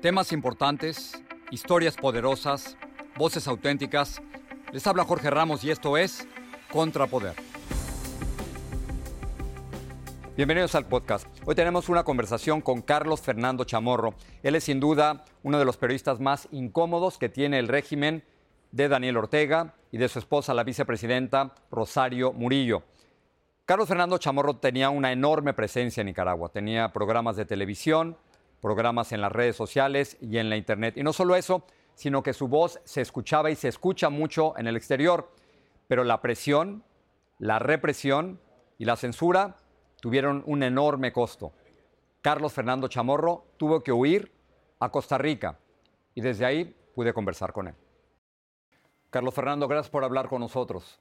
Temas importantes, historias poderosas, voces auténticas. Les habla Jorge Ramos y esto es Contrapoder. Bienvenidos al podcast. Hoy tenemos una conversación con Carlos Fernando Chamorro. Él es sin duda uno de los periodistas más incómodos que tiene el régimen de Daniel Ortega y de su esposa, la vicepresidenta Rosario Murillo. Carlos Fernando Chamorro tenía una enorme presencia en Nicaragua. Tenía programas de televisión, programas en las redes sociales y en la Internet. Y no solo eso, sino que su voz se escuchaba y se escucha mucho en el exterior. Pero la presión, la represión y la censura tuvieron un enorme costo. Carlos Fernando Chamorro tuvo que huir a Costa Rica y desde ahí pude conversar con él. Carlos Fernando, gracias por hablar con nosotros.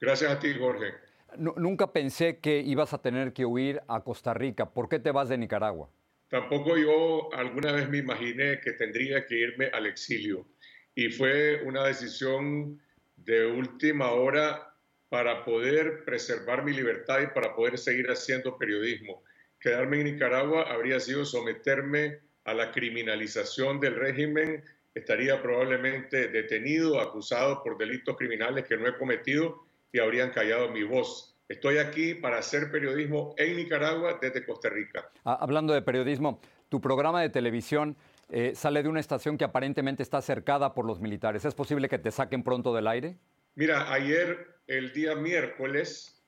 Gracias a ti, Jorge. nunca pensé que ibas a tener que huir a Costa Rica. ¿Por qué te vas de Nicaragua? Tampoco yo alguna vez me imaginé que tendría que irme al exilio y fue una decisión de última hora para poder preservar mi libertad y para poder seguir haciendo periodismo. Quedarme en Nicaragua habría sido someterme a la criminalización del régimen, estaría probablemente detenido, acusado por delitos criminales que no he cometido y habrían callado mi voz. Estoy aquí para hacer periodismo en Nicaragua desde Costa Rica. Ah, hablando de periodismo, tu programa de televisión eh, sale de una estación que aparentemente está cercada por los militares. ¿Es posible que te saquen pronto del aire? Mira, ayer, el día miércoles,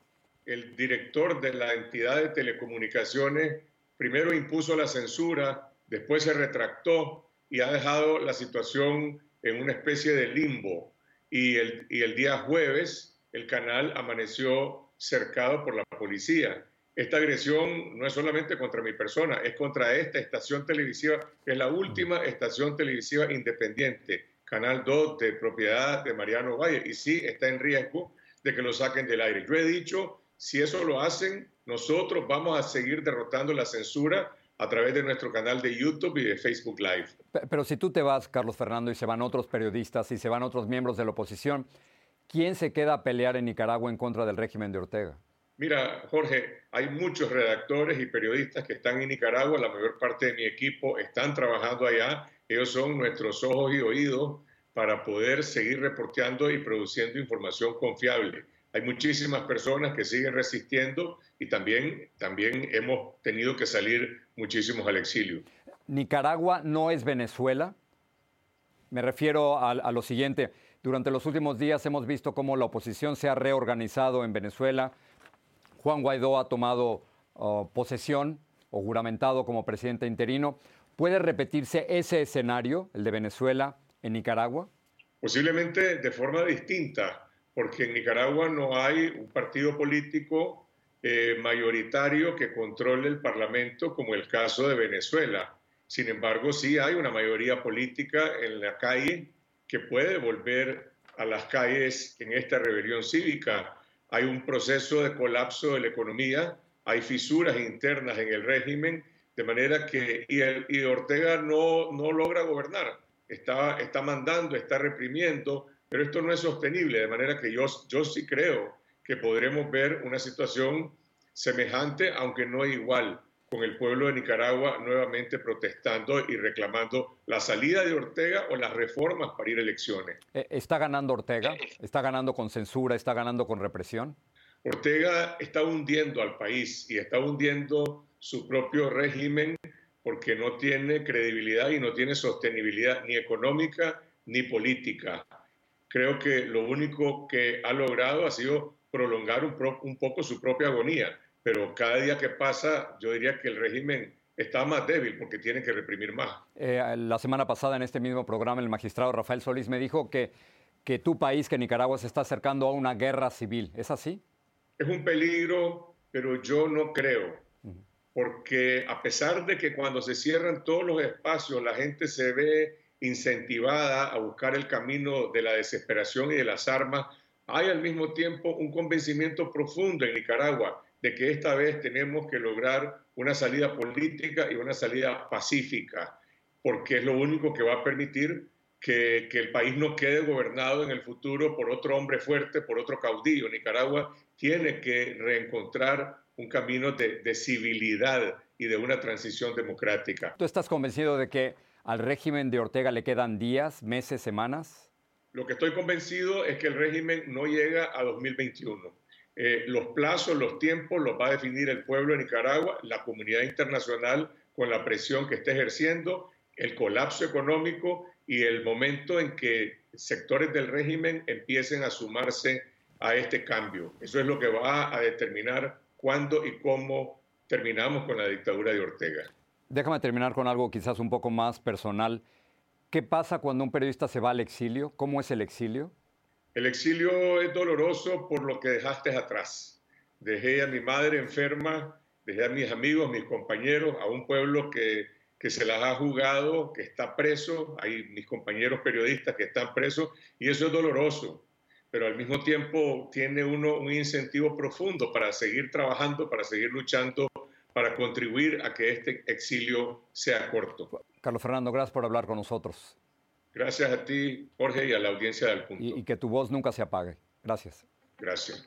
el director de la entidad de telecomunicaciones primero impuso la censura, después se retractó y ha dejado la situación en una especie de limbo. Y el, y el día jueves el canal amaneció cercado por la policía. Esta agresión no es solamente contra mi persona, es contra esta estación televisiva, que es la última estación televisiva independiente, Canal 2 de propiedad de Mariano Valle, y sí está en riesgo de que lo saquen del aire. Yo he dicho, si eso lo hacen, nosotros vamos a seguir derrotando la censura a través de nuestro canal de YouTube y de Facebook Live. Pero si tú te vas, Carlos Fernando, y se van otros periodistas y se van otros miembros de la oposición, ¿quién se queda a pelear en Nicaragua en contra del régimen de Ortega? Mira, Jorge, hay muchos redactores y periodistas que están en Nicaragua, la mayor parte de mi equipo están trabajando allá, ellos son nuestros ojos y oídos para poder seguir reporteando y produciendo información confiable. Hay muchísimas personas que siguen resistiendo y también, también hemos tenido que salir muchísimos al exilio. ¿Nicaragua no es Venezuela? Me refiero a, a lo siguiente. Durante los últimos días hemos visto cómo la oposición se ha reorganizado en Venezuela. Juan Guaidó ha tomado uh, posesión o juramentado como presidente interino. ¿Puede repetirse ese escenario, el de Venezuela, en Nicaragua? Posiblemente de forma distinta, porque en Nicaragua no hay un partido político eh, mayoritario que controle el Parlamento como el caso de Venezuela. Sin embargo, sí hay una mayoría política en la calle que puede volver a las calles en esta rebelión cívica. Hay un proceso de colapso de la economía, hay fisuras internas en el régimen, de manera que y, el, y Ortega no, no logra gobernar, está, está mandando, está reprimiendo, pero esto no es sostenible, de manera que yo, yo sí creo que podremos ver una situación semejante, aunque no igual, con el pueblo de Nicaragua nuevamente protestando y reclamando la salida de Ortega o las reformas para ir a elecciones. Eh, ¿Está ganando Ortega? ¿Está ganando con censura? ¿Está ganando con represión? Ortega está hundiendo al país y está hundiendo su propio régimen porque no tiene credibilidad y no tiene sostenibilidad ni económica ni política. Creo que lo único que ha logrado ha sido prolongar un, un poco su propia agonía pero cada día que pasa yo diría que el régimen está más débil porque tiene que reprimir más. Eh, la semana pasada en este mismo programa el magistrado Rafael Solís me dijo que, que tu país, que Nicaragua, se está acercando a una guerra civil. ¿Es así? Es un peligro, pero yo no creo, porque a pesar de que cuando se cierran todos los espacios la gente se ve incentivada a buscar el camino de la desesperación y de las armas, hay al mismo tiempo un convencimiento profundo en Nicaragua de que esta vez tenemos que lograr una salida política y una salida pacífica, porque es lo único que va a permitir que, el país no quede gobernado en el futuro por otro hombre fuerte, por otro caudillo. Nicaragua tiene que reencontrar un camino de, de civilidad y de una transición democrática. ¿Tú estás convencido de que al régimen de Ortega le quedan días, meses, semanas? Lo que estoy convencido es que el régimen no llega a 2021 eh, los plazos, los tiempos los va a definir el pueblo de Nicaragua, la comunidad internacional con la presión que está ejerciendo, el colapso económico y el momento en que sectores del régimen empiecen a sumarse a este cambio. Eso es lo que va a determinar cuándo y cómo terminamos con la dictadura de Ortega. Déjame terminar con algo quizás un poco más personal. ¿Qué pasa cuando un periodista se va al exilio? ¿Cómo es el exilio? El exilio es doloroso por lo que dejaste atrás. Dejé a mi madre enferma, dejé a mis amigos, mis compañeros, a un pueblo que, que se las ha jugado, que está preso, hay mis compañeros periodistas que están presos, y eso es doloroso. Pero al mismo tiempo tiene uno un incentivo profundo para seguir trabajando, para seguir luchando, para contribuir a que este exilio sea corto. Carlos Fernando, gracias por hablar con nosotros. Gracias a ti, Jorge, y a la audiencia del punto. Y, y que tu voz nunca se apague. Gracias. Gracias.